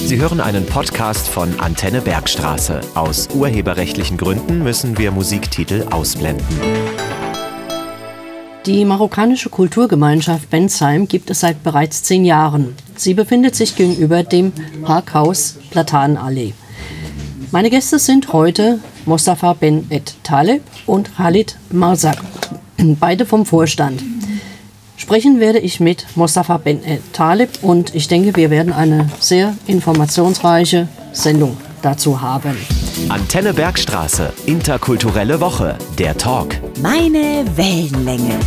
Sie hören einen Podcast von Antenne Bergstraße. Aus urheberrechtlichen Gründen müssen wir Musiktitel ausblenden. Die marokkanische Kulturgemeinschaft Bensheim gibt es seit bereits zehn Jahren. Sie befindet sich gegenüber dem Parkhaus Platanenallee. Meine Gäste sind heute Mostafa Ben Et Taleb und Khalid Marzak, beide vom Vorstand. Sprechen werde ich mit Mostafa Ben Et Taleb und ich denke, wir werden eine sehr informationsreiche Sendung dazu haben. Antenne Bergstraße, interkulturelle Woche, der Talk. Meine Wellenlänge.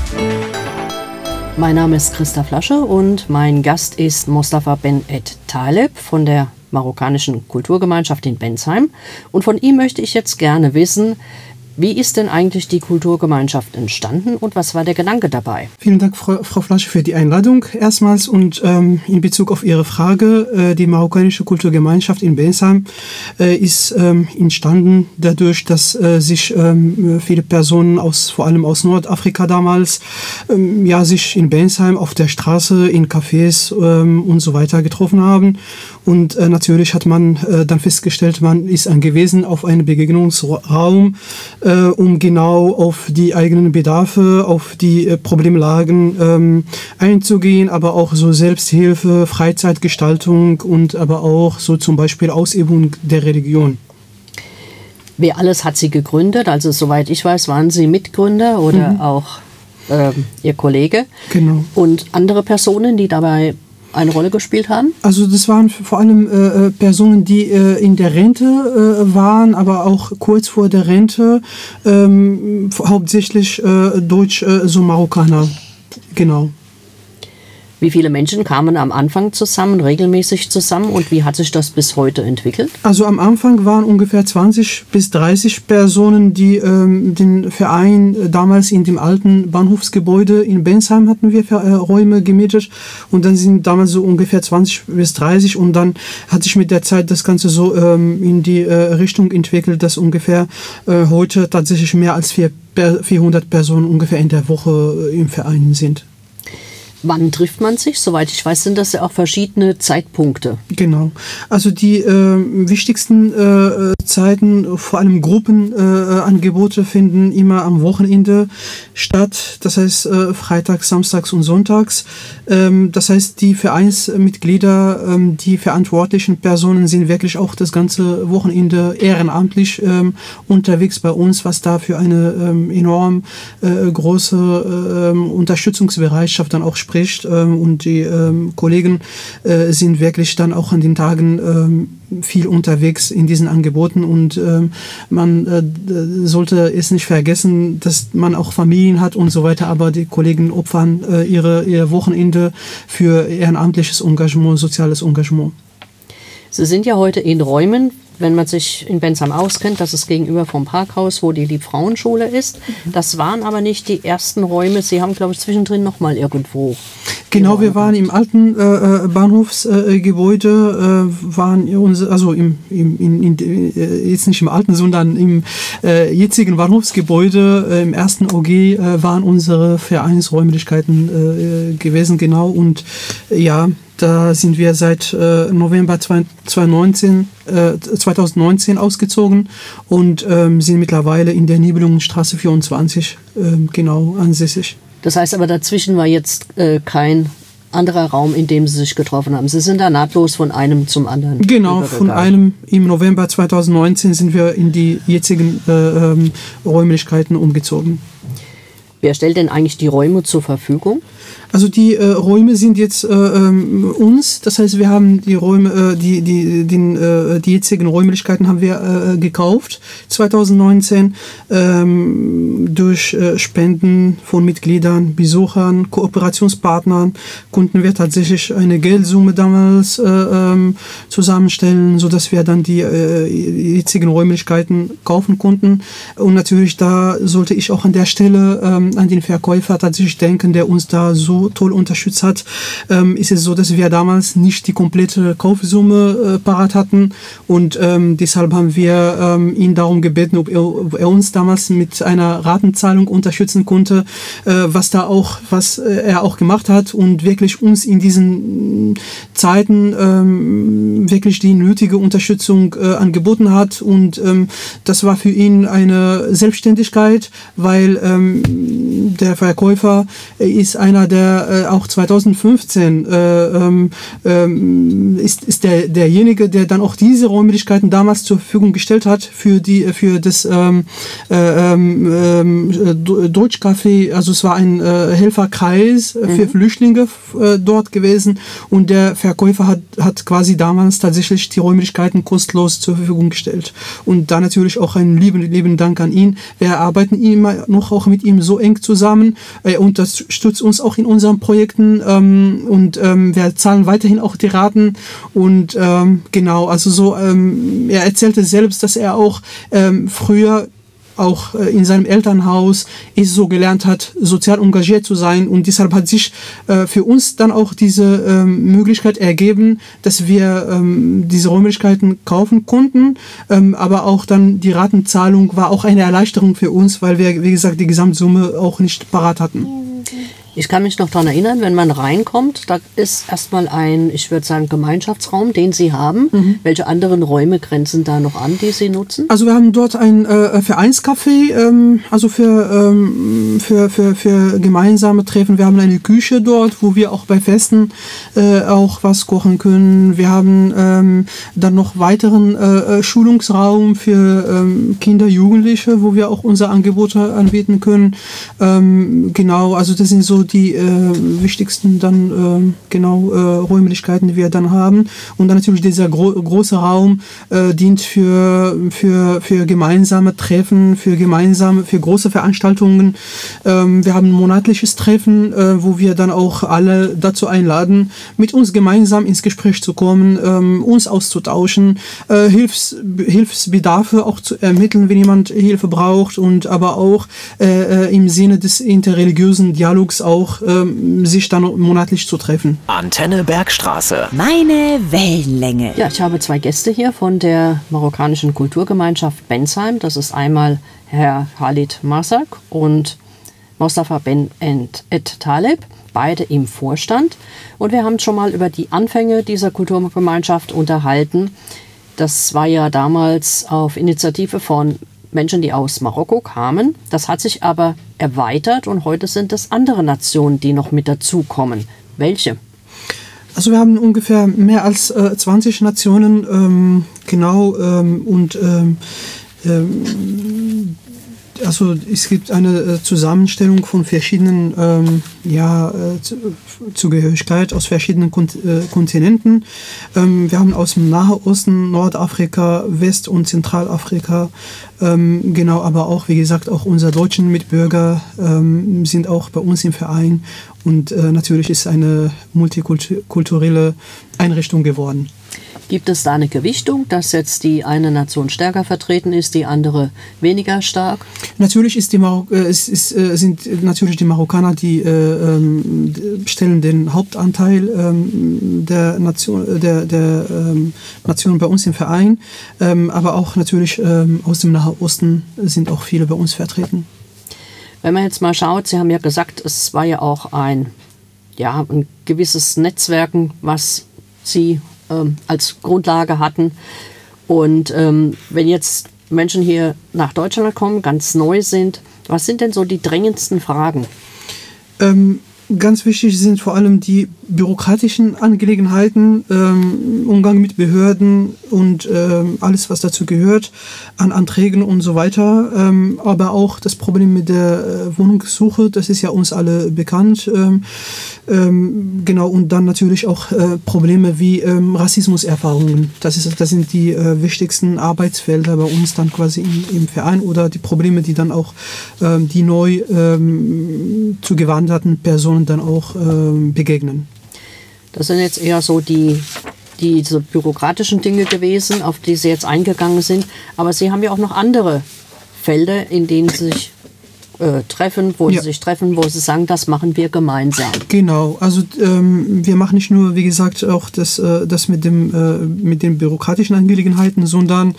Mein Name ist Christa Flasche und mein Gast ist Mostafa Ben Et Taleb von der marokkanischen Kulturgemeinschaft in Bensheim. Und von ihm möchte ich jetzt gerne wissen, wie ist denn eigentlich die Kulturgemeinschaft entstanden und was war der Gedanke dabei? Vielen Dank, Frau, Frau Flasche, für die Einladung erstmals und ähm, in Bezug auf Ihre Frage. Äh, die marokkanische Kulturgemeinschaft in Bensheim äh, ist ähm, entstanden dadurch, dass äh, sich ähm, viele Personen aus, vor allem aus Nordafrika damals, ähm, ja, sich in Bensheim auf der Straße, in Cafés ähm, und so weiter getroffen haben. Und äh, natürlich hat man äh, dann festgestellt, man ist angewiesen auf einen Begegnungsraum, äh, um genau auf die eigenen Bedarfe, auf die äh, Problemlagen ähm, einzugehen, aber auch so Selbsthilfe, Freizeitgestaltung und aber auch so zum Beispiel Ausübung der Religion. Wer alles hat sie gegründet? Also soweit ich weiß, waren Sie Mitgründer oder mhm. auch ähm, Ihr Kollege. Genau. Und andere Personen, die dabei eine Rolle gespielt haben? Also das waren vor allem äh, äh, Personen, die äh, in der Rente äh, waren, aber auch kurz vor der Rente, ähm, hauptsächlich äh, Deutsch, äh. Genau. Wie viele Menschen kamen am Anfang zusammen, regelmäßig zusammen und wie hat sich das bis heute entwickelt? Also am Anfang waren ungefähr 20 bis 30 Personen, die ähm, den Verein äh, damals in dem alten Bahnhofsgebäude in Bensheim hatten wir äh, Räume gemietet und dann sind damals so ungefähr 20 bis 30 und dann hat sich mit der Zeit das Ganze so ähm, in die äh, Richtung entwickelt, dass ungefähr äh, heute tatsächlich mehr als 400 Personen ungefähr in der Woche äh, im Verein sind. Wann trifft man sich? Soweit ich weiß, sind das ja auch verschiedene Zeitpunkte. Genau. Also die äh, wichtigsten äh, Zeiten, vor allem Gruppenangebote, äh, finden immer am Wochenende statt. Das heißt äh, Freitags, Samstags und Sonntags. Ähm, das heißt, die Vereinsmitglieder, ähm, die verantwortlichen Personen sind wirklich auch das ganze Wochenende ehrenamtlich ähm, unterwegs bei uns, was da für eine ähm, enorm äh, große ähm, Unterstützungsbereitschaft dann auch spricht spricht. Ähm, und die ähm, Kollegen äh, sind wirklich dann auch an den Tagen ähm, viel unterwegs in diesen Angeboten und ähm, man äh, sollte es nicht vergessen, dass man auch Familien hat und so weiter, aber die Kollegen opfern äh, ihre, ihr Wochenende für ehrenamtliches Engagement, soziales Engagement. Sie sind ja heute in Räumen wenn man sich in Bensheim auskennt, das ist gegenüber vom Parkhaus, wo die Liebfrauenschule ist. Das waren aber nicht die ersten Räume. Sie haben, glaube ich, zwischendrin noch mal irgendwo. Genau, wir waren im alten äh, äh Bahnhofsgebäude, äh, waren unsere, also im, im in, in, äh, jetzt nicht im alten, sondern im äh, jetzigen Bahnhofsgebäude, äh, im ersten OG, waren unsere Vereinsräumlichkeiten gewesen, genau. Und ja, da sind wir seit äh, November 2019, äh, 2019 ausgezogen und ähm, sind mittlerweile in der Nibelungenstraße 24 äh, genau ansässig. Das heißt aber, dazwischen war jetzt äh, kein anderer Raum, in dem Sie sich getroffen haben. Sie sind da nahtlos von einem zum anderen. Genau, von einem im November 2019 sind wir in die jetzigen äh, ähm, Räumlichkeiten umgezogen. Wer stellt denn eigentlich die Räume zur Verfügung? Also die äh, Räume sind jetzt äh, ähm, uns, das heißt, wir haben die Räume, äh, die, die, den, äh, die jetzigen Räumlichkeiten haben wir äh, gekauft 2019 ähm, durch äh, Spenden von Mitgliedern, Besuchern, Kooperationspartnern konnten wir tatsächlich eine Geldsumme damals äh, ähm, zusammenstellen, so dass wir dann die äh, jetzigen Räumlichkeiten kaufen konnten. Und natürlich da sollte ich auch an der Stelle ähm, an den Verkäufer tatsächlich denken, der uns da so toll unterstützt hat, ähm, ist es so, dass wir damals nicht die komplette Kaufsumme äh, parat hatten und ähm, deshalb haben wir ähm, ihn darum gebeten, ob er, ob er, uns damals mit einer Ratenzahlung unterstützen konnte, äh, was da auch, was äh, er auch gemacht hat und wirklich uns in diesen Zeiten ähm, wirklich die nötige Unterstützung äh, angeboten hat und ähm, das war für ihn eine Selbstständigkeit, weil ähm, der Verkäufer ist einer, der äh, auch 2015 äh, ähm, ähm, ist, ist der, derjenige, der dann auch diese Räumlichkeiten damals zur Verfügung gestellt hat für die für das ähm, äh, ähm, äh, Deutschcafé. Also es war ein äh, Helferkreis für mhm. Flüchtlinge äh, dort gewesen und der Verkäufer hat, hat quasi damals tatsächlich die Räumlichkeiten kostenlos zur Verfügung gestellt. Und da natürlich auch einen lieben, lieben Dank an ihn. Wir arbeiten immer noch auch mit ihm so eng zusammen. Er unterstützt uns auch in unseren Projekten ähm, und ähm, wir zahlen weiterhin auch die Raten. Und ähm, genau, also so, ähm, er erzählte selbst, dass er auch ähm, früher auch äh, in seinem Elternhaus ist so gelernt hat, sozial engagiert zu sein. Und deshalb hat sich äh, für uns dann auch diese ähm, Möglichkeit ergeben, dass wir ähm, diese Räumlichkeiten kaufen konnten. Ähm, aber auch dann die Ratenzahlung war auch eine Erleichterung für uns, weil wir, wie gesagt, die Gesamtsumme auch nicht parat hatten. Ich kann mich noch daran erinnern, wenn man reinkommt, da ist erstmal ein, ich würde sagen, Gemeinschaftsraum, den Sie haben. Mhm. Welche anderen Räume grenzen da noch an, die Sie nutzen? Also wir haben dort ein äh, Vereinscafé, ähm, also für, ähm, für, für, für gemeinsame Treffen. Wir haben eine Küche dort, wo wir auch bei Festen äh, auch was kochen können. Wir haben ähm, dann noch weiteren äh, äh Schulungsraum für ähm, Kinder, Jugendliche, wo wir auch unsere Angebote anbieten können. Ähm, genau, also das sind so die äh, wichtigsten dann äh, genau äh, Räumlichkeiten, die wir dann haben. Und dann natürlich dieser gro große Raum äh, dient für, für, für gemeinsame Treffen, für gemeinsame, für große Veranstaltungen. Ähm, wir haben ein monatliches Treffen, äh, wo wir dann auch alle dazu einladen, mit uns gemeinsam ins Gespräch zu kommen, ähm, uns auszutauschen, äh, Hilfs, Hilfsbedarfe auch zu ermitteln, wenn jemand Hilfe braucht und aber auch im Sinne des interreligiösen Dialogs auch ähm, sich dann monatlich zu treffen. Antenne Bergstraße. Meine Wellenlänge. Ja, ich habe zwei Gäste hier von der marokkanischen Kulturgemeinschaft Bensheim. Das ist einmal Herr Khalid Masak und Mostafa Ben Et Taleb, beide im Vorstand. Und wir haben schon mal über die Anfänge dieser Kulturgemeinschaft unterhalten. Das war ja damals auf Initiative von Menschen, die aus Marokko kamen. Das hat sich aber erweitert und heute sind es andere Nationen, die noch mit dazukommen. Welche? Also wir haben ungefähr mehr als äh, 20 Nationen, ähm, genau, ähm, und ähm, ähm also es gibt eine äh, Zusammenstellung von verschiedenen ähm, ja, äh, Zugehörigkeit aus verschiedenen äh, Kontinenten. Ähm, wir haben aus dem Nahen Osten, Nordafrika, West- und Zentralafrika, ähm, genau, aber auch, wie gesagt, auch unsere deutschen Mitbürger ähm, sind auch bei uns im Verein und äh, natürlich ist eine multikulturelle Einrichtung geworden. Gibt es da eine Gewichtung, dass jetzt die eine Nation stärker vertreten ist, die andere weniger stark? Natürlich ist die Marok äh, ist, ist, äh, sind natürlich die Marokkaner, die äh, ähm, stellen den Hauptanteil ähm, der Nation, äh, der, der ähm, Nation bei uns im Verein, aber auch natürlich aus dem Nahen Osten sind auch viele bei uns vertreten. Wenn man jetzt mal schaut, Sie haben ja gesagt, es war ja auch ein, ja, ein gewisses Netzwerken, was Sie ähm, als Grundlage hatten. Und ähm, wenn jetzt Menschen hier nach Deutschland kommen, ganz neu sind, was sind denn so die drängendsten Fragen? Ähm, ganz wichtig sind vor allem die bürokratischen Angelegenheiten, ähm, Umgang mit Behörden und ähm, alles, was dazu gehört, an Anträgen und so weiter. Ähm, aber auch das Problem mit der äh, Wohnungssuche, das ist ja uns alle bekannt. Ähm, ähm, genau, und dann natürlich auch äh, Probleme wie ähm, Rassismuserfahrungen. Das, ist, das sind die äh, wichtigsten Arbeitsfelder bei uns dann quasi im, im Verein oder die Probleme, die dann auch die neu zu gewanderten Personen dann auch begegnen. Das sind jetzt eher so die, diese bürokratischen Dinge gewesen, auf die Sie jetzt eingegangen sind. Aber Sie haben ja auch noch andere Felder, in denen Sie sich äh, treffen, wo Ja. sie sich treffen, wo sie sagen, das machen wir gemeinsam. Genau, also ähm, wir machen nicht nur, wie gesagt, auch das, äh, das mit, dem, äh, mit den bürokratischen Angelegenheiten, sondern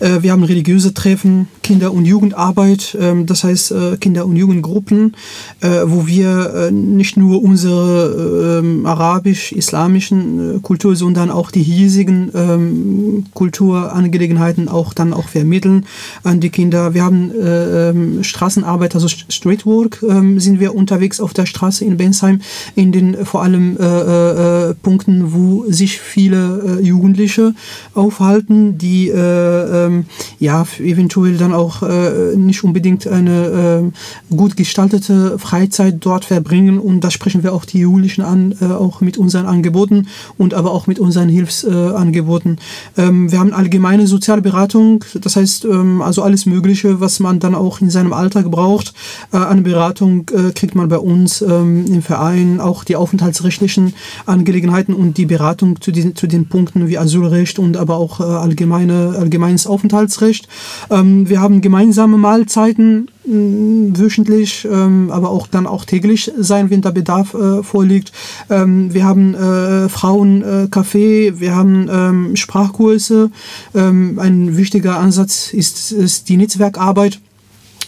äh, wir haben religiöse Treffen, Kinder- und Jugendarbeit, ähm, das heißt äh, Kinder- und Jugendgruppen, wo wir nicht nur unsere ähm, arabisch-islamischen Kultur, sondern auch die hiesigen ähm, Kulturangelegenheiten auch dann auch vermitteln an die Kinder. Wir haben äh, ähm, Straßenarbeit, also Streetwork, ähm, sind wir unterwegs auf der Straße in Bensheim in den äh, vor allem äh, äh, Punkten, wo sich viele äh, Jugendliche aufhalten, die äh, ähm, ja eventuell dann auch äh, nicht unbedingt eine äh, gut gestaltete Freizeit dort verbringen und da sprechen wir auch die Jugendlichen an, äh, auch mit unseren Angeboten und aber auch mit unseren Hilfsangeboten. Äh, Angeboten. ähm, wir haben allgemeine Sozialberatung, das heißt ähm, also alles Mögliche, was man dann auch in seinem Alltag braucht. Äh, eine Beratung äh, kriegt man bei uns ähm, im Verein, auch die aufenthaltsrechtlichen Angelegenheiten und die Beratung zu, diesen, zu den Punkten wie Asylrecht und aber auch äh, allgemeine, allgemeines Aufenthaltsrecht. Ähm, wir haben gemeinsame Mahlzeiten mh, wöchentlich, ähm, aber auch dann auch täglich sein, wenn der Bedarf vorliegt. Wir haben Frauencafé, wir haben Sprachkurse. Ein wichtiger Ansatz ist, ist die Netzwerkarbeit.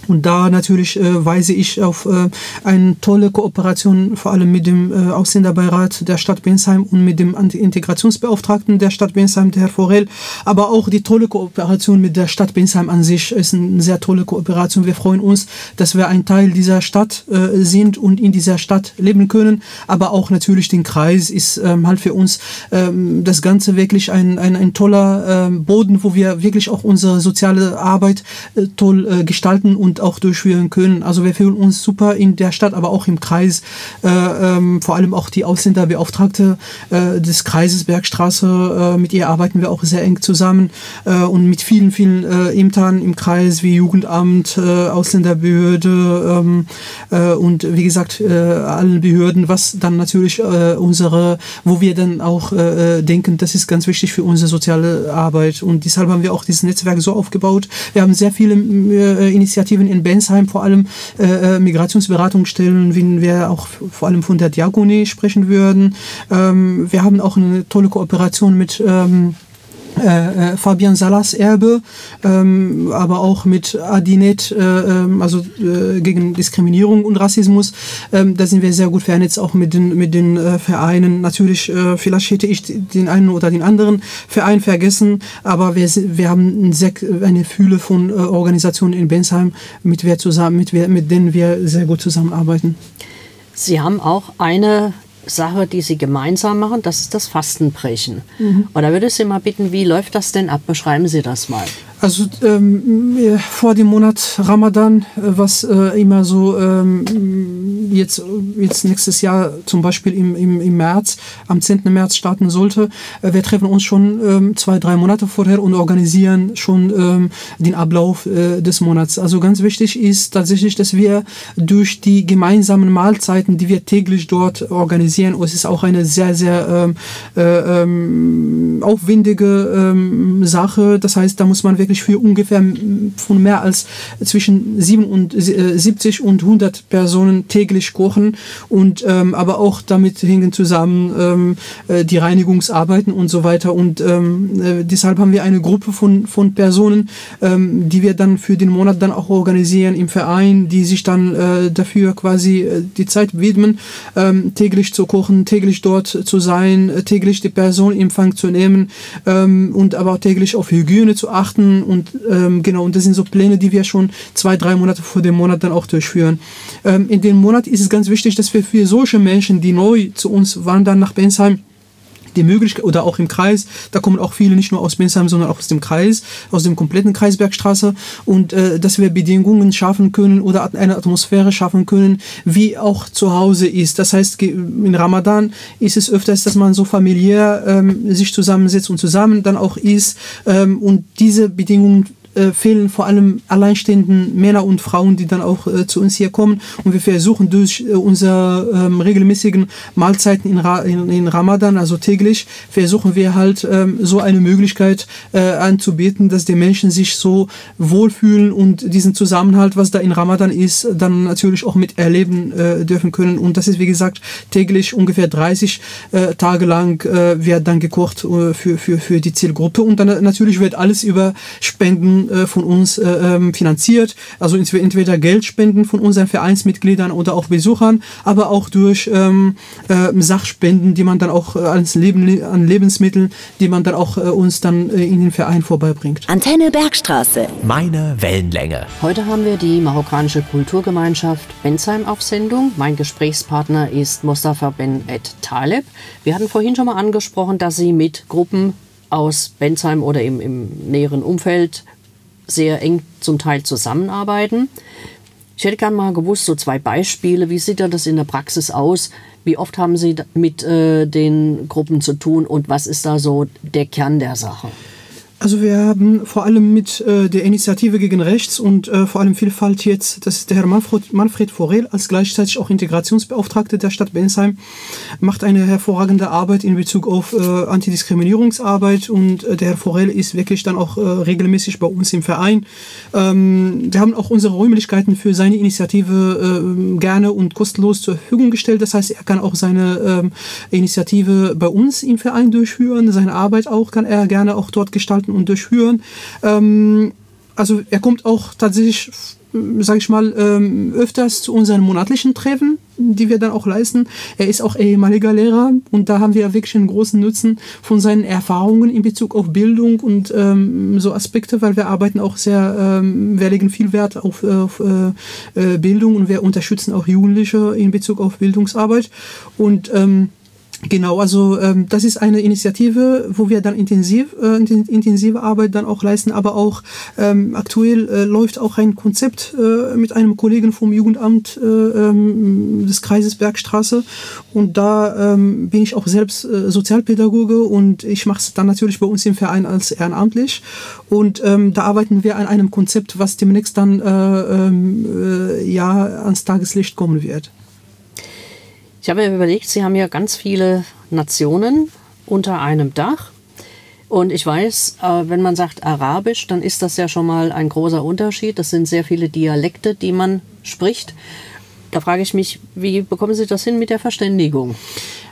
Und da natürlich äh, weise ich auf äh, eine tolle Kooperation vor allem mit dem äh, Ausländerbeirat der Stadt Bensheim und mit dem Anti-Integrationsbeauftragten der Stadt Bensheim, der Herr Forel, aber auch die tolle Kooperation mit der Stadt Bensheim an sich ist eine sehr tolle Kooperation. Wir freuen uns, dass wir ein Teil dieser Stadt äh, sind und in dieser Stadt leben können, aber auch natürlich den Kreis ist ähm, halt für uns ähm, das Ganze wirklich ein, ein, ein toller ähm, Boden, wo wir wirklich auch unsere soziale Arbeit äh, toll äh, gestalten und auch durchführen können. Also wir fühlen uns super in der Stadt, aber auch im Kreis. Äh, ähm, vor allem auch die Ausländerbeauftragte äh, des Kreises Bergstraße, äh, mit ihr arbeiten wir auch sehr eng zusammen äh, und mit vielen, vielen äh, Ämtern im Kreis wie Jugendamt, äh, Ausländerbehörde ähm, äh, und wie gesagt allen Behörden, was dann natürlich unsere, wo wir dann auch denken, das ist ganz wichtig für unsere soziale Arbeit und deshalb haben wir auch dieses Netzwerk so aufgebaut. Wir haben sehr viele äh, Initiativen in Bensheim, vor allem äh, Migrationsberatungsstellen, wenn wir auch vor allem von der Diakonie sprechen würden. Ähm, wir haben auch eine tolle Kooperation mit ähm, äh, Fabian Salas Erbe, ähm, aber auch mit Adinet, äh, ähm, also äh, gegen Diskriminierung und Rassismus. Ähm, da sind wir sehr gut vernetzt, auch mit den, mit den äh, Vereinen. Natürlich, äh, vielleicht hätte ich den einen oder den anderen Verein vergessen, aber wir, wir haben eine Fühle von äh, Organisationen in Bensheim, mit, wir zusammen, mit, wir, mit denen wir sehr gut zusammenarbeiten. Sie haben auch eine Sache, die Sie gemeinsam machen, das ist das Fastenbrechen. Und da würde ich Sie mal bitten, wie läuft das denn ab? Beschreiben Sie das mal. Also ähm, äh, vor dem Monat Ramadan, äh, was äh, immer so ähm, jetzt, jetzt nächstes Jahr zum Beispiel im, im, im März, am 10. März starten sollte, äh, wir treffen uns schon ähm, zwei, drei Monate vorher und organisieren schon ähm, den Ablauf äh, des Monats. Also ganz wichtig ist tatsächlich, dass wir durch die gemeinsamen Mahlzeiten, die wir täglich dort organisieren, und es ist auch eine sehr, sehr ähm, äh, ähm, aufwendige ähm, Sache. Das heißt, da muss man wirklich für ungefähr von mehr als zwischen 7 und, äh, 70 und 100 Personen täglich kochen und ähm, aber auch damit hängen zusammen ähm, äh, die Reinigungsarbeiten und so weiter. Und ähm, äh, deshalb haben wir eine Gruppe von, von Personen, ähm, die wir dann für den Monat dann auch organisieren im Verein, die sich dann äh, dafür quasi äh, die Zeit widmen, ähm, täglich zu kochen, täglich dort zu sein, äh, täglich die Person in Empfang zu nehmen ähm, und aber auch täglich auf Hygiene zu achten und ähm, genau, und das sind so Pläne, die wir schon zwei, drei Monate vor dem Monat dann auch durchführen. Ähm, in dem Monat ist es ganz wichtig, dass wir für solche Menschen, die neu zu uns wandern nach Bensheim, die Möglichkeit, oder auch im Kreis, da kommen auch viele nicht nur aus Bensheim, sondern auch aus dem Kreis, aus dem kompletten Kreisbergstraße und äh, dass wir Bedingungen schaffen können oder eine Atmosphäre schaffen können, wie auch zu Hause ist. Das heißt, in Ramadan ist es öfters, dass man so familiär ähm, sich zusammensetzt und zusammen dann auch isst ähm, und diese Bedingungen äh, fehlen vor allem alleinstehenden Männer und Frauen, die dann auch äh, zu uns hier kommen. Und wir versuchen durch äh, unsere ähm, regelmäßigen Mahlzeiten in, Ra in, in, Ramadan, also täglich, versuchen wir halt ähm, so eine Möglichkeit äh, anzubieten, dass die Menschen sich so wohlfühlen und diesen Zusammenhalt, was da in Ramadan ist, dann natürlich auch miterleben äh, dürfen können. Und das ist, wie gesagt, täglich ungefähr 30 äh, Tage lang wird dann gekocht für, für, für die Zielgruppe. Und dann natürlich wird alles über Spenden äh, von uns äh, ähm, finanziert. Also entweder Geldspenden von unseren Vereinsmitgliedern oder auch Besuchern, aber auch durch ähm, äh, Sachspenden, die man dann auch äh, als Leben, an Lebensmitteln, die man dann auch äh, uns dann äh, in den Verein vorbeibringt. Antenne Bergstraße. Meine Wellenlänge. Heute haben wir die marokkanische Kulturgemeinschaft Bensheim auf Sendung. Mein Gesprächspartner ist Mostafa Ben Et Taleb. Wir hatten vorhin schon mal angesprochen, dass Sie mit Gruppen aus Bensheim oder im, im näheren Umfeld sehr eng zum Teil zusammenarbeiten. Ich hätte gerne mal gewusst, so zwei Beispiele, wie sieht das in der Praxis aus? Wie oft haben Sie mit äh, den Gruppen zu tun und was ist da so der Kern der Sache? Also wir haben vor allem mit äh, der Initiative gegen Rechts und äh, vor allem Vielfalt jetzt, das ist der Herr Manfred, Manfred Forel als gleichzeitig auch Integrationsbeauftragter der Stadt Bensheim, macht eine hervorragende Arbeit in Bezug auf äh, Antidiskriminierungsarbeit und äh, der Herr Forel ist wirklich dann auch äh, regelmäßig bei uns im Verein. Ähm, wir haben auch unsere Räumlichkeiten für seine Initiative äh, gerne und kostenlos zur Verfügung gestellt. Das heißt, er kann auch seine ähm, Initiative bei uns im Verein durchführen, seine Arbeit auch kann er gerne auch dort gestalten und durchführen. Ähm, also er kommt auch tatsächlich, sage ich mal, ähm, öfters zu unseren monatlichen Treffen, die wir dann auch leisten. Er ist auch ehemaliger Lehrer und da haben wir wirklich einen großen Nutzen von seinen Erfahrungen in Bezug auf Bildung und ähm, so Aspekte, weil wir arbeiten auch sehr, ähm, wir legen viel Wert auf, auf äh, Bildung und wir unterstützen auch Jugendliche in Bezug auf Bildungsarbeit und ähm, Genau, also ähm, das ist eine Initiative, wo wir dann intensiv äh, intensive Arbeit dann auch leisten, aber auch ähm, aktuell äh, läuft auch ein Konzept äh, mit einem Kollegen vom Jugendamt äh, ähm, des Kreises Bergstraße und da ähm, bin ich auch selbst äh, Sozialpädagoge und ich mache es dann natürlich bei uns im Verein als ehrenamtlich und ähm, da arbeiten wir an einem Konzept, was demnächst dann äh, ähm, äh, ja ans Tageslicht kommen wird. Ich habe mir überlegt, Sie haben ja ganz viele Nationen unter einem Dach. Und ich weiß, äh, wenn man sagt Arabisch, dann ist das ja schon mal ein großer Unterschied. Das sind sehr viele Dialekte, die man spricht. Da frage ich mich, wie bekommen Sie das hin mit der Verständigung?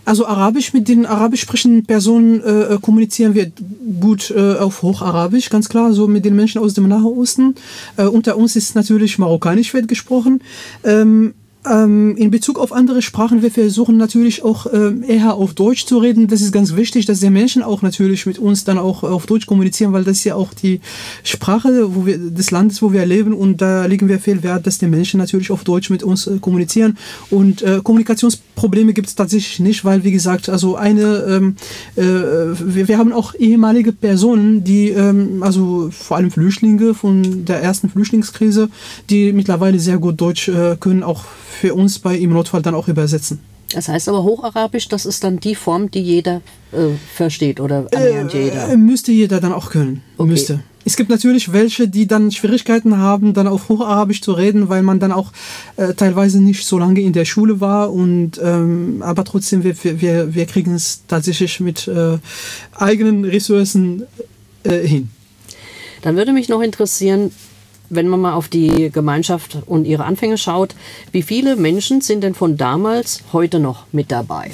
Also Arabisch mit den arabisch sprechenden Personen äh, kommunizieren wir gut äh, auf Hocharabisch, ganz klar, so mit den Menschen aus dem Nahen Osten. Äh, unter uns ist natürlich Marokkanisch wird gesprochen. Ähm, ähm, in Bezug auf andere Sprachen, wir versuchen natürlich auch ähm, eher auf Deutsch zu reden. Das ist ganz wichtig, dass die Menschen auch natürlich mit uns dann auch auf Deutsch kommunizieren, weil das ist ja auch die Sprache wo wir, des Landes, wo wir leben und da legen wir viel Wert, dass die Menschen natürlich auf Deutsch mit uns äh, kommunizieren. Und äh, Kommunikationsprobleme gibt es tatsächlich nicht, weil wie gesagt, also eine, ähm, äh, wir, wir haben auch ehemalige Personen, die, ähm, also vor allem Flüchtlinge von der ersten Flüchtlingskrise, die mittlerweile sehr gut Deutsch äh, können, auch für uns bei im Notfall dann auch übersetzen. Das heißt aber Hocharabisch, das ist dann die Form, die jeder äh, versteht oder annähernd äh, jeder. Müsste jeder dann auch können. Okay. Müsste. Es gibt natürlich welche, die dann Schwierigkeiten haben, dann auf Hocharabisch zu reden, weil man dann auch äh, teilweise nicht so lange in der Schule war. Und ähm, aber trotzdem, wir, wir, wir kriegen es tatsächlich mit äh, eigenen Ressourcen äh, hin. Dann würde mich noch interessieren, wenn man mal auf die Gemeinschaft und ihre Anfänge schaut, wie viele Menschen sind denn von damals heute noch mit dabei?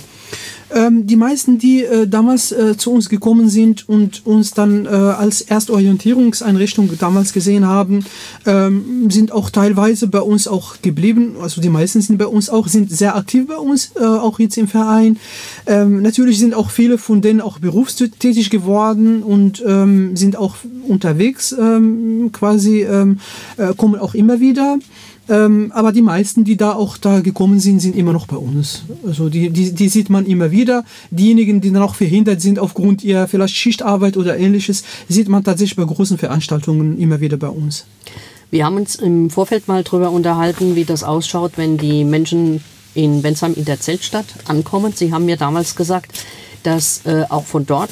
Ähm, die meisten, die äh, damals äh, zu uns gekommen sind und uns dann äh, als Erstorientierungseinrichtung damals gesehen haben, ähm, sind auch teilweise bei uns auch geblieben. Also die meisten sind bei uns auch, sind sehr aktiv bei uns, äh, auch jetzt im Verein. Ähm, natürlich sind auch viele von denen auch berufstätig geworden und ähm, sind auch unterwegs ähm, quasi, ähm, äh, kommen auch immer wieder. Ähm, aber die meisten, die da auch da gekommen sind, sind immer noch bei uns. Also die, die, die sieht man immer wieder. Diejenigen, die dann auch verhindert sind aufgrund ihrer vielleicht Schichtarbeit oder ähnliches, sieht man tatsächlich bei großen Veranstaltungen immer wieder bei uns. Wir haben uns im Vorfeld mal darüber unterhalten, wie das ausschaut, wenn die Menschen in Bensheim in der Zeltstadt ankommen. Sie haben mir damals gesagt, dass äh, auch von dort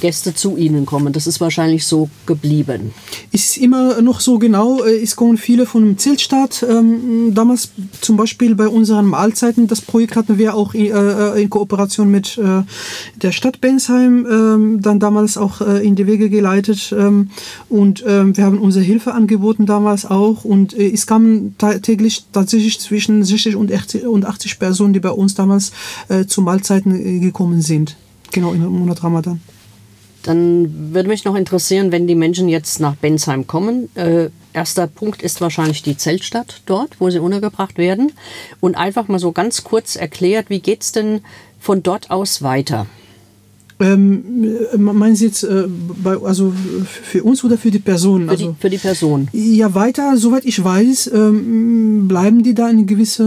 Gäste zu Ihnen kommen. Das ist wahrscheinlich so geblieben. Ist immer noch so genau. Äh, es kommen viele von dem Zeltstadt. Ähm, damals zum Beispiel bei unseren Mahlzeiten, das Projekt hatten wir auch in, äh, in Kooperation mit äh, der Stadt Bensheim ähm, dann damals auch äh, in die Wege geleitet. Ähm, und wir haben unsere Hilfe angeboten damals auch. Und äh, es kamen täglich tatsächlich zwischen 60 und 80, und 80 Personen, die bei uns damals zu Mahlzeiten gekommen sind. Genau, im Monat Ramadan. Dann würde mich noch interessieren, wenn die Menschen jetzt nach Bensheim kommen. Äh, erster Punkt ist wahrscheinlich die Zeltstadt dort, wo sie untergebracht werden. Und einfach mal so ganz kurz erklärt, wie geht es denn von dort aus weiter? Ähm, äh, meinen Sie jetzt äh, bei, also für uns oder für die Person? Für, also, die, für die Person. Ja, weiter, soweit ich weiß, ähm, bleiben die da eine gewisse,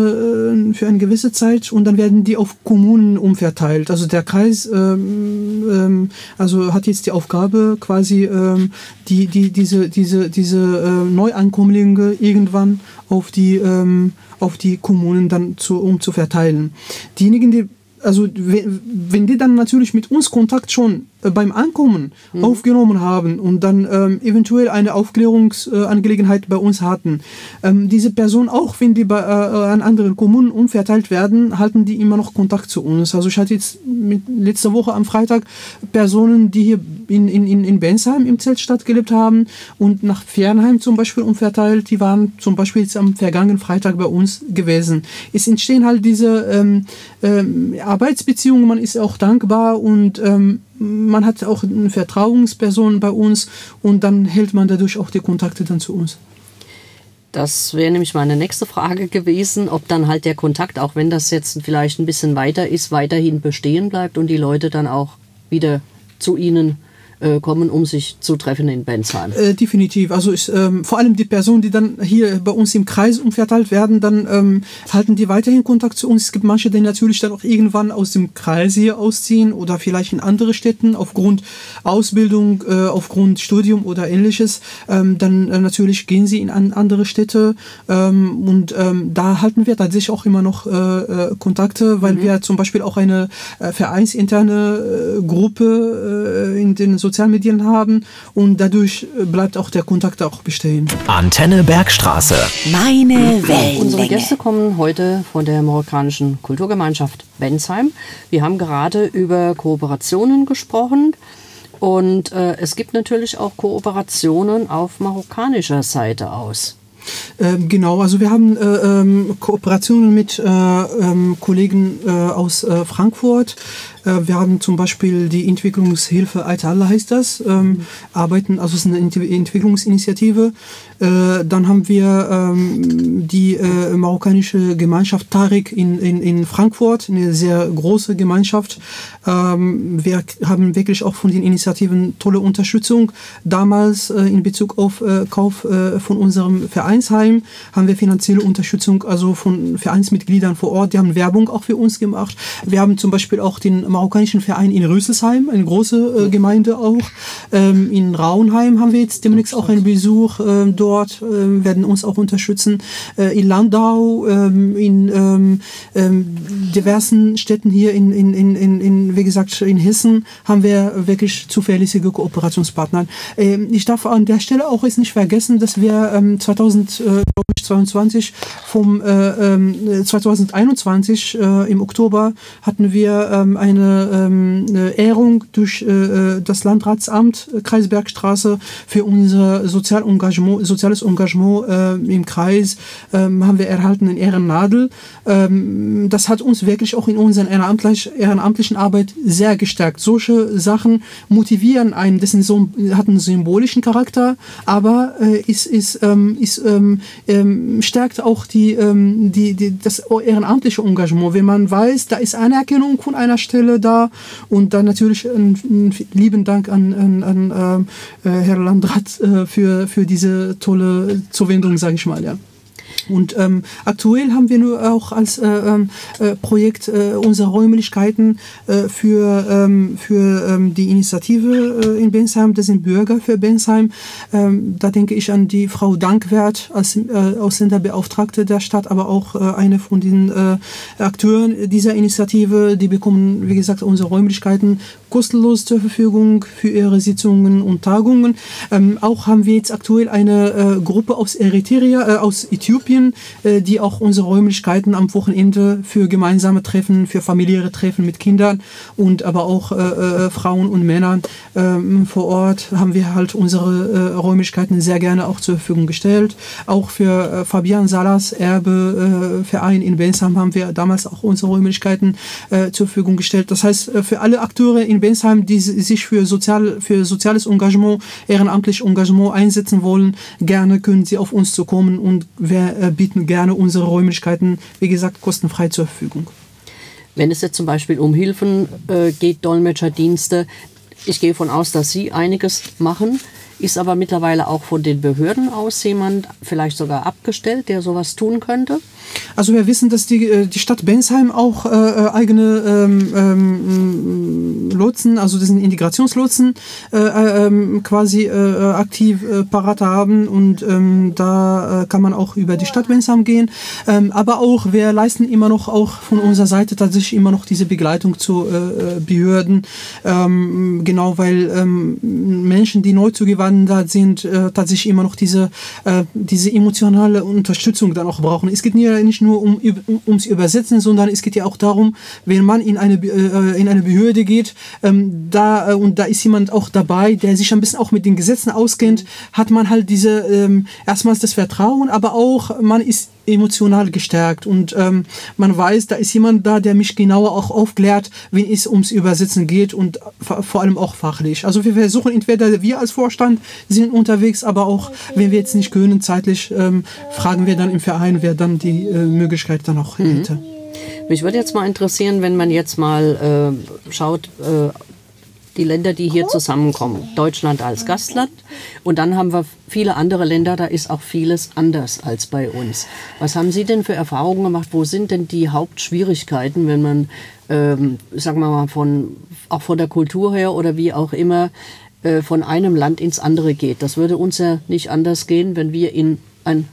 äh, für eine gewisse Zeit und dann werden die auf Kommunen umverteilt. Also der Kreis ähm, ähm also hat jetzt die Aufgabe, quasi ähm, die, die, diese, diese, diese äh, Neuankömmlinge irgendwann auf die, ähm, auf die Kommunen dann zu, um zu verteilen. Diejenigen, die also wenn die dann natürlich mit uns Kontakt schon beim Ankommen mhm. aufgenommen haben und dann ähm, eventuell eine Aufklärungsangelegenheit äh, bei uns hatten. Ähm, diese Personen, auch wenn die bei, äh, an anderen Kommunen umverteilt werden, halten die immer noch Kontakt zu uns. Also ich hatte jetzt mit, letzte Woche am Freitag Personen, die hier in, in, in Bensheim im Zeltstadt gelebt haben und nach Fernheim zum Beispiel umverteilt, die waren zum Beispiel jetzt am vergangenen Freitag bei uns gewesen. Es entstehen halt diese ähm, ähm, Arbeitsbeziehungen, man ist auch dankbar und ähm, man hat auch eine Vertrauensperson bei uns und dann hält man dadurch auch die Kontakte dann zu uns. Das wäre nämlich meine nächste Frage gewesen, ob dann halt der Kontakt, auch wenn das jetzt vielleicht ein bisschen weiter ist, weiterhin bestehen bleibt und die Leute dann auch wieder zu Ihnen kommen, um sich zu treffen in Bensheim. Äh, definitiv. Also ich, ähm, vor allem die Personen, die dann hier bei uns im Kreis umverteilt werden, dann ähm, halten die weiterhin Kontakt zu uns. Es gibt manche, die natürlich dann auch irgendwann aus dem Kreis hier ausziehen oder vielleicht in andere Städten aufgrund Ausbildung, äh, aufgrund Studium oder ähnliches. Ähm, dann äh, natürlich gehen sie in an andere Städte ähm, und ähm, da halten wir tatsächlich auch immer noch äh, äh, Kontakte, weil mhm. wir zum Beispiel auch eine vereinsinterne Gruppe in den Sozialmedien haben und dadurch bleibt auch der Kontakt auch bestehen. Antenne Bergstraße. Meine Welt. Unsere Gäste kommen heute von der marokkanischen Kulturgemeinschaft Bensheim. Wir haben gerade über Kooperationen gesprochen. Und äh, es gibt natürlich auch Kooperationen auf marokkanischer Seite aus. Ähm, genau, also wir haben äh, ähm, Kooperationen mit äh, ähm, Kollegen äh, aus äh, Frankfurt, äh, wir haben zum Beispiel die Entwicklungshilfe Altallah heißt das, ähm, mhm. arbeiten, also es ist eine Entwicklungsinitiative. Äh, dann haben wir ähm, die äh, marokkanische Gemeinschaft Tarik in, in, in Frankfurt, eine sehr große Gemeinschaft. Ähm, wir haben wirklich auch von den Initiativen tolle Unterstützung. Damals äh, in Bezug auf äh, Kauf äh, von unserem Vereinsheim haben wir finanzielle Unterstützung, also von Vereinsmitgliedern vor Ort. Die haben Werbung auch für uns gemacht. Wir haben zum Beispiel auch den marokkanischen Verein in Röselsheim, eine große äh, Gemeinde auch. Ähm, in Rauenheim haben wir jetzt demnächst auch einen Besuch äh, dort, äh, werden uns auch unterstützen. Äh, in Landau, ähm, in ähm, ähm, diversen Städten hier in, in, in, in, wie gesagt, in Hessen haben wir wirklich zuverlässige Kooperationspartner. Ähm, ich darf an der Stelle auch jetzt nicht vergessen, dass wir ähm, 2022 vom äh, 2021 ähm, äh, im Oktober hatten wir ähm, eine ähm, eine Ehrung durch äh, das Landratsamt äh, Kreisbergstraße für unser Sozial Engagement, soziales Engagement äh, im Kreis ähm, haben wir erhalten eine Ehrennadel. Ähm, das hat uns wirklich auch in unserer ehrenamtlich, ehrenamtlichen Arbeit sehr gestärkt. Solche Sachen motivieren einen, das so, hat einen symbolischen Charakter, aber äh, ist, ist, ähm, ist, ähm, ähm, stärkt auch die, ähm, die, die, das ehrenamtliche Engagement. Wenn man weiß, da ist Anerkennung von einer Stelle, da. Und dann natürlich einen, lieben Dank an, an, an äh, Herr Landrat äh, für, für diese tolle Zuwendung, sage ich mal. Ja. Und ähm, aktuell haben wir nur auch als äh, ähm, äh, Projekt äh, unsere Räumlichkeiten äh, für, ähm, für ähm, die Initiative äh, in Bensheim, das sind Bürger für Bensheim. Ähm, da denke ich an die Frau Dankwert als äh, Ausländerbeauftragte der Stadt, aber auch eine von den Akteuren dieser Initiative. Die bekommen, wie gesagt, unsere Räumlichkeiten kostenlos zur Verfügung für ihre Sitzungen und Tagungen. Ähm, auch haben wir jetzt aktuell eine Gruppe aus Eritrea, aus Äthiopien, äh, die auch unsere Räumlichkeiten am Wochenende für gemeinsame Treffen, für familiäre Treffen mit Kindern und aber auch äh, äh, Frauen und Männern ähm, vor Ort haben wir halt unsere Räumlichkeiten sehr gerne auch zur Verfügung gestellt. Auch für Fabian Salas Erbeverein in Bensheim haben wir damals auch unsere Räumlichkeiten zur Verfügung gestellt. Das heißt, für alle Akteure in Bensheim, die sich für, sozial, für soziales Engagement, ehrenamtliches Engagement einsetzen wollen, gerne können sie auf uns zukommen und wir äh, bieten gerne unsere Räumlichkeiten, wie gesagt, kostenfrei zur Verfügung. Wenn es jetzt zum Beispiel um Hilfen äh, geht, Dolmetscherdienste, ich gehe davon aus, dass Sie einiges machen. Ist aber mittlerweile auch von den Behörden aus jemand vielleicht sogar abgestellt, der sowas tun könnte? Also wir wissen, dass die, äh, die Stadt Bensheim auch äh, äh, eigene ähm, ähm, Lotsen, also diesen Integrationslotsen äh, ähm, quasi äh, aktiv äh, parat haben und ähm, da kann man auch über die Stadt Bensheim gehen. Ähm, aber auch wir leisten immer noch auch von unserer Seite tatsächlich immer noch diese Begleitung zu Behörden, ähm, genau weil Menschen, die neu zugewandert sind, tatsächlich immer noch diese, diese emotionale Unterstützung dann auch brauchen. Es geht nie nicht nur um, um, ums Übersetzen, sondern es geht ja auch darum, wenn man in eine, äh, in eine Behörde geht, ähm, da, äh, und da ist jemand auch dabei, der sich ein bisschen auch mit den Gesetzen auskennt, hat man halt diese, ähm, erstmals das Vertrauen, aber auch man ist emotional gestärkt und ähm, man weiß, da ist jemand da, der mich genauer auch aufklärt, wenn es ums Übersetzen geht und vor allem auch fachlich. Also wir versuchen entweder wir als Vorstand sind unterwegs, aber auch wenn wir jetzt nicht können zeitlich, ähm, fragen wir dann im Verein, wer dann die äh, Möglichkeit dann auch mhm. hätte. Mich würde jetzt mal interessieren, wenn man jetzt mal äh, schaut, äh, die Länder, die hier zusammenkommen. Deutschland als Gastland und dann haben wir viele andere Länder, da ist auch vieles anders als bei uns. Was haben Sie denn für Erfahrungen gemacht? Wo sind denn die Hauptschwierigkeiten, wenn man, ähm, sagen wir mal, von, auch von der Kultur her oder wie auch immer, äh, von einem Land ins andere geht? Das würde uns ja nicht anders gehen, wenn wir in ein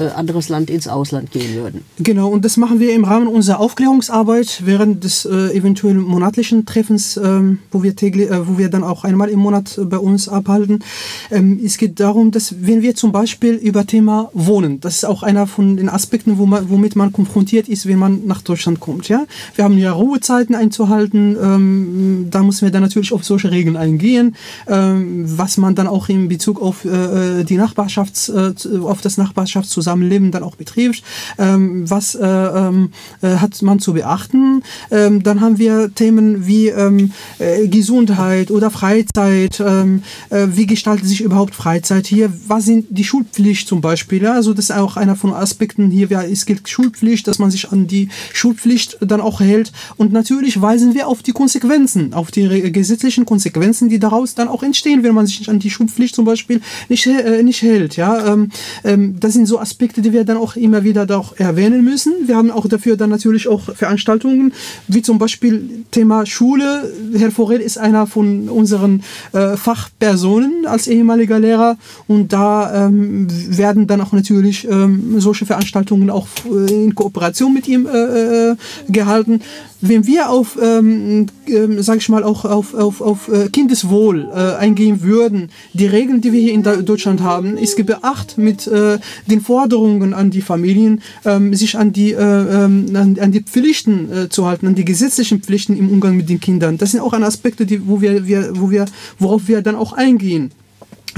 anderes Land ins Ausland gehen würden. Genau, und das machen wir im Rahmen unserer Aufklärungsarbeit während des äh, eventuell monatlichen Treffens, ähm, wo, wir täglich, äh, wo wir dann auch einmal im Monat äh, bei uns abhalten. Ähm, es geht darum, dass wenn wir zum Beispiel über Thema Wohnen, das ist auch einer von den Aspekten, wo man, womit man konfrontiert ist, wenn man nach Deutschland kommt. Ja? Wir haben ja Ruhezeiten einzuhalten, ähm, da müssen wir dann natürlich auf solche Regeln eingehen, ähm, was man dann auch in Bezug auf äh, äh die Nachbarschafts, äh, auf das Nachbarschaftszusammenhang Zusammenleben dann auch betrifft. Ähm, was äh, ähm, äh, hat man zu beachten? Ähm, dann haben wir Themen wie ähm, äh, Gesundheit oder Freizeit. Ähm, äh, wie gestaltet sich überhaupt Freizeit hier? Was sind die Schulpflicht zum Beispiel? Ja? Also das ist auch einer von Aspekten hier. Ja, es gilt Schulpflicht, dass man sich an die Schulpflicht dann auch hält. Und natürlich weisen wir auf die Konsequenzen, auf die gesetzlichen Konsequenzen, die daraus dann auch entstehen, wenn man sich nicht an die Schulpflicht zum Beispiel nicht, äh, nicht hält. Ja? Ähm, ähm, das sind so Aspekte, Aspekte, die wir dann auch immer wieder auch erwähnen müssen. Wir haben auch dafür dann natürlich auch Veranstaltungen, wie zum Beispiel Thema Schule. Herr Forel ist einer von unseren äh, Fachpersonen als ehemaliger Lehrer und da ähm, werden dann auch natürlich ähm, solche Veranstaltungen auch äh, in Kooperation mit ihm äh, äh gehalten wenn wir auf, ähm, ähm, sag ich mal, auch auf, auf, auf äh, Kindeswohl äh, eingehen würden, die Regeln, die wir hier in Deutschland haben, ist gebeacht mit äh, den Forderungen an die Familien, ähm, sich an die, äh, ähm, an, an, die Pflichten äh, zu halten, an die gesetzlichen Pflichten im Umgang mit den Kindern. Das sind auch Aspekte, die, wo wir, wir, wo wir, worauf wir dann auch eingehen.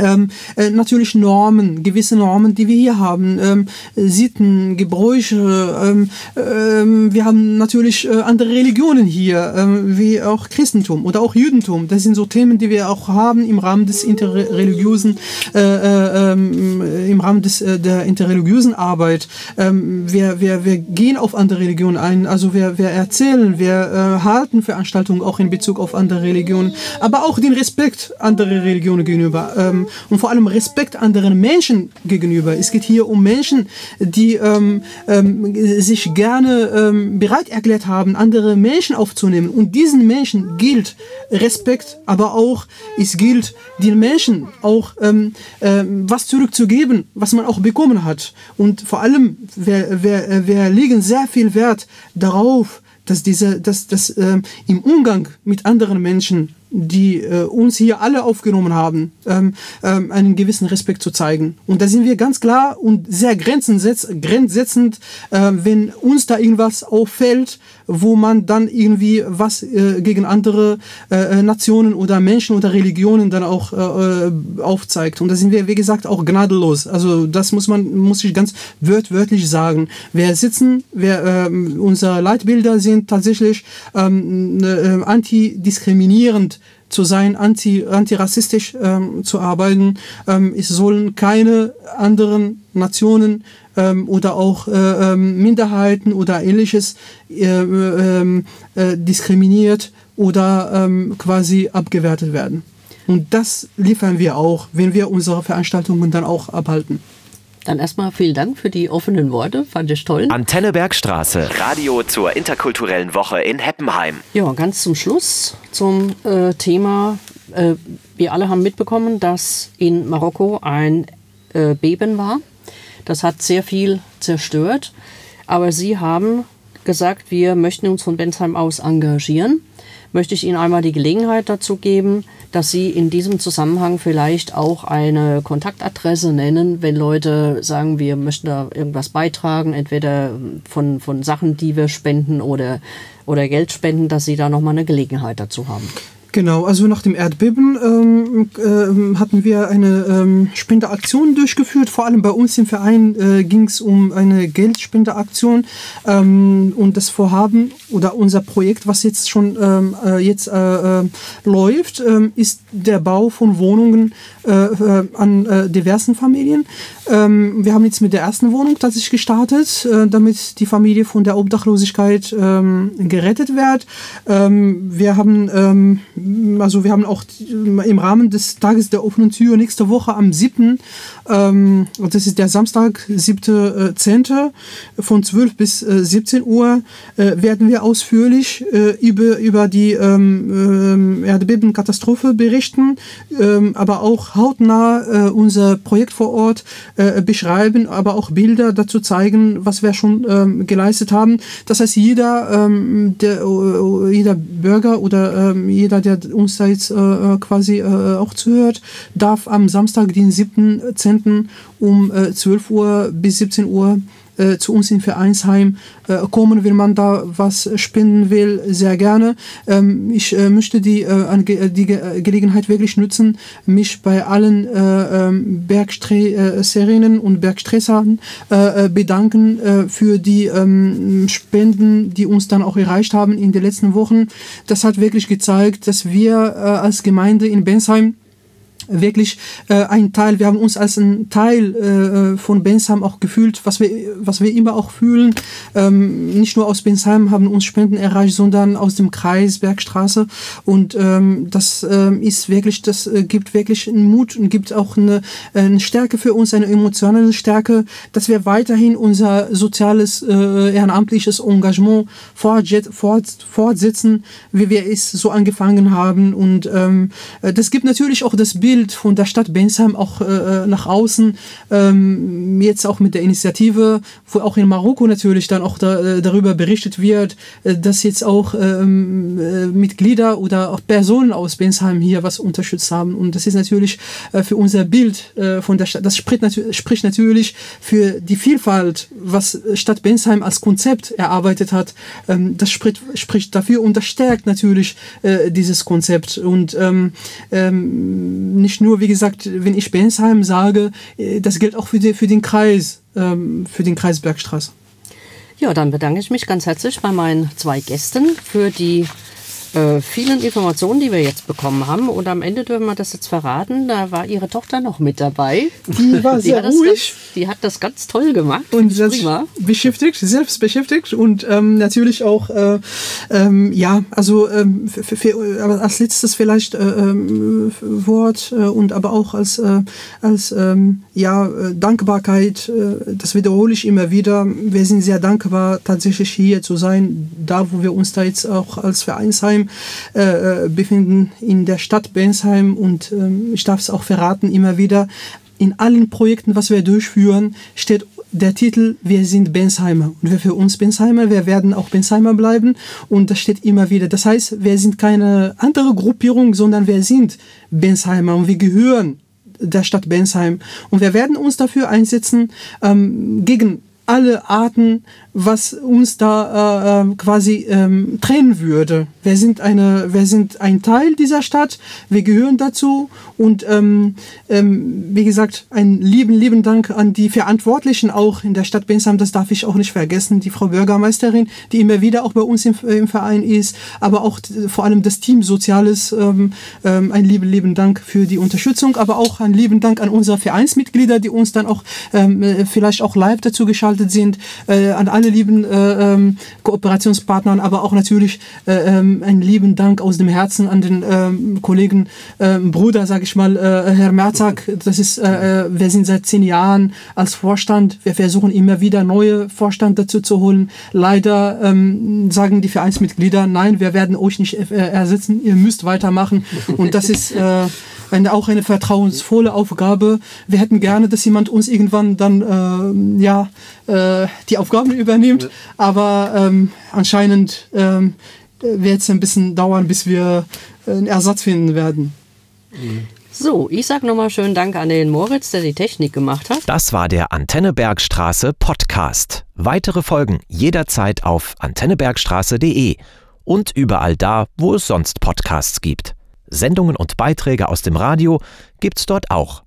Ähm, äh, natürlich Normen, gewisse Normen, die wir hier haben, ähm, Sitten, Gebräuche. Ähm, ähm wir haben natürlich äh, andere Religionen hier, ähm, wie auch Christentum oder auch Judentum. Das sind so Themen, die wir auch haben im Rahmen des interreligiösen, äh, äh ähm, im Rahmen des, äh, der interreligiösen Arbeit. wir, wir, wir gehen auf andere Religionen ein, also wir, wir erzählen, wir äh, halten Veranstaltungen auch in Bezug auf andere Religionen, aber auch den Respekt anderer Religionen gegenüber ähm, und vor allem Respekt anderen Menschen gegenüber. Es geht hier um Menschen, die ähm, ähm, sich gerne ähm, bereit erklärt haben, andere Menschen aufzunehmen. Und diesen Menschen gilt Respekt, aber auch es gilt den Menschen auch ähm, ähm, was zurückzugeben, was man auch bekommen hat. Und vor allem, wir, wir, wir legen sehr viel Wert darauf, dass diese, dass, dass äh, im Umgang mit anderen Menschen die äh, uns hier alle aufgenommen haben, ähm, ähm, einen gewissen Respekt zu zeigen. Und da sind wir ganz klar und sehr grenzsetzend, äh, wenn uns da irgendwas auffällt, wo man dann irgendwie was äh, gegen andere äh, Nationen oder Menschen oder Religionen dann auch äh, äh, aufzeigt. Und da sind wir, wie gesagt, auch gnadenlos. Also das muss man, muss ich ganz wörtlich sagen. Wir sitzen, wir, äh, unsere Leitbilder sind tatsächlich ähm, äh, antidiskriminierend zu sein, anti, antirassistisch ähm, zu arbeiten. Ähm, es sollen keine anderen Nationen ähm, oder auch äh, ähm, Minderheiten oder ähnliches äh, äh, äh, diskriminiert oder ähm, quasi abgewertet werden. Und das liefern wir auch, wenn wir unsere Veranstaltungen dann auch abhalten. Dann erstmal vielen Dank für die offenen Worte, fand ich toll. Antenne Bergstraße, Radio zur interkulturellen Woche in Heppenheim. Ja, ganz zum Schluss zum äh, Thema. Äh, wir alle haben mitbekommen, dass in Marokko ein äh, Beben war. Das hat sehr viel zerstört. Aber Sie haben gesagt, wir möchten uns von Bensheim aus engagieren. Möchte ich Ihnen einmal die Gelegenheit dazu geben, dass Sie in diesem Zusammenhang vielleicht auch eine Kontaktadresse nennen, wenn Leute sagen, wir möchten da irgendwas beitragen, entweder von, von Sachen, die wir spenden oder, oder Geld spenden, dass Sie da nochmal eine Gelegenheit dazu haben. Genau, also nach dem Erdbeben ähm, äh, hatten wir eine ähm, Spendeaktion durchgeführt. Vor allem bei uns im Verein äh, ging es um eine Geldspendeaktion ähm, und das Vorhaben oder unser Projekt, was jetzt schon ähm, äh, jetzt äh, äh, läuft, ähm, ist der Bau von Wohnungen äh, an diversen Familien. Ähm, wir haben jetzt mit der ersten Wohnung tatsächlich gestartet, damit die Familie von der Obdachlosigkeit gerettet wird. wir haben also wir haben auch im Rahmen des Tages der offenen Tür nächste Woche am 7., ähm, das ist der Samstag, 7.10. Äh, von 12 bis äh, 17 Uhr, äh, werden wir ausführlich äh, über, über die ähm, äh, Erdbebenkatastrophe berichten, ähm, aber auch hautnah äh, unser Projekt vor Ort äh, beschreiben, aber auch Bilder dazu zeigen, was wir schon ähm, geleistet haben. Das heißt, jeder, ähm, der, jeder Bürger oder ähm, jeder, der uns da jetzt äh, äh, quasi äh, auch zuhört, darf am Samstag, den 7.10. um äh, 12 Uhr bis 17 Uhr äh, zu uns in Vereinsheim äh, kommen, wenn man da was spenden will, sehr gerne. Ähm, ich äh, möchte die, äh, die Ge Gelegenheit wirklich nutzen, mich bei allen äh, ähm, Bergstresserinnen und Bergstressern äh, bedanken äh, für die ähm, Spenden, die uns dann auch erreicht haben in den letzten Wochen. Das hat wirklich gezeigt, dass wir äh, als Gemeinde in Bensheim wirklich äh, ein Teil, wir haben uns als ein Teil äh, von Bensheim auch gefühlt, was wir, was wir immer auch fühlen. Ähm, nicht nur aus Bensheim haben uns Spenden erreicht, sondern aus dem Kreis Bergstraße. Und ähm, das ähm, ist wirklich, das äh, gibt wirklich einen Mut und gibt auch eine, eine Stärke für uns, eine emotionale Stärke, dass wir weiterhin unser soziales, äh, ehrenamtliches Engagement fort, fort, fortsetzen, wie wir es so angefangen haben. Und ähm, äh, das gibt natürlich auch das Bild, Bild von der Stadt Bensheim auch äh, nach außen, ähm, jetzt auch mit der Initiative, wo auch in Marokko natürlich dann auch da, äh, darüber berichtet wird, äh, dass jetzt auch ähm, äh, Mitglieder oder auch Personen aus Bensheim hier was unterstützt haben. Und das ist natürlich äh, für unser Bild äh, von der Stadt, das spricht, natu spricht natürlich für die Vielfalt, was Stadt Bensheim als Konzept erarbeitet hat. Ähm, das spricht, spricht dafür und das stärkt natürlich äh, dieses Konzept. Und ähm, ähm, nicht nur, wie gesagt, wenn ich Bensheim sage, äh, das gilt auch für, die, für den Kreis, ähm, für den Kreis Bergstraße. Ja, dann bedanke ich mich ganz herzlich bei meinen zwei Gästen für die äh, vielen Informationen, die wir jetzt bekommen haben. Und am Ende dürfen wir das jetzt verraten. Da war Ihre Tochter noch mit dabei. Die war sehr hat ruhig. Ganz, die hat das ganz toll gemacht. Und selbst beschäftigt, selbst beschäftigt und ähm, natürlich auch, äh, ähm, ja, also ähm, für, für, als letztes vielleicht äh, ähm, Wort äh, und aber auch als, äh, als ähm, ja, Dankbarkeit, das wiederhole ich immer wieder. Wir sind sehr dankbar, tatsächlich hier zu sein, da wo wir uns da jetzt auch als Vereinsheim äh, befinden, in der Stadt Bensheim. Und ähm, ich darf es auch verraten, immer wieder, in allen Projekten, was wir durchführen, steht der Titel Wir sind Bensheimer. Und wir für uns Bensheimer, wir werden auch Bensheimer bleiben. Und das steht immer wieder. Das heißt, wir sind keine andere Gruppierung, sondern wir sind Bensheimer und wir gehören der Stadt Bensheim. Und wir werden uns dafür einsetzen, ähm, gegen alle Arten, was uns da äh, quasi ähm, trennen würde. Wir sind, eine, wir sind ein Teil dieser Stadt, wir gehören dazu und ähm, ähm, wie gesagt, einen lieben, lieben Dank an die Verantwortlichen auch in der Stadt Bensheim, das darf ich auch nicht vergessen, die Frau Bürgermeisterin, die immer wieder auch bei uns im, im Verein ist, aber auch vor allem das Team Soziales, ähm, ähm, einen lieben, lieben Dank für die Unterstützung, aber auch einen lieben Dank an unsere Vereinsmitglieder, die uns dann auch ähm, vielleicht auch live dazu geschaltet sind, äh, an alle lieben äh, ähm, Kooperationspartnern, aber auch natürlich äh, ähm, einen lieben Dank aus dem Herzen an den ähm, Kollegen, ähm, Bruder, sage ich mal, äh, Herr Merzak. Das ist, äh, äh, wir sind seit zehn Jahren als Vorstand. Wir versuchen immer wieder neue Vorstand dazu zu holen. Leider ähm, sagen die Vereinsmitglieder, nein, wir werden euch nicht äh, ersetzen. Ihr müsst weitermachen. Und das ist äh, eine, auch eine vertrauensvolle Aufgabe. Wir hätten gerne, dass jemand uns irgendwann dann äh, ja äh, die Aufgaben übernimmt, aber ähm, anscheinend ähm, wird es ein bisschen dauern, bis wir einen Ersatz finden werden. So, ich sage nochmal schönen Dank an den Moritz, der die Technik gemacht hat. Das war der Antennebergstraße Podcast. Weitere Folgen jederzeit auf antennebergstraße.de und überall da, wo es sonst Podcasts gibt. Sendungen und Beiträge aus dem Radio gibt's dort auch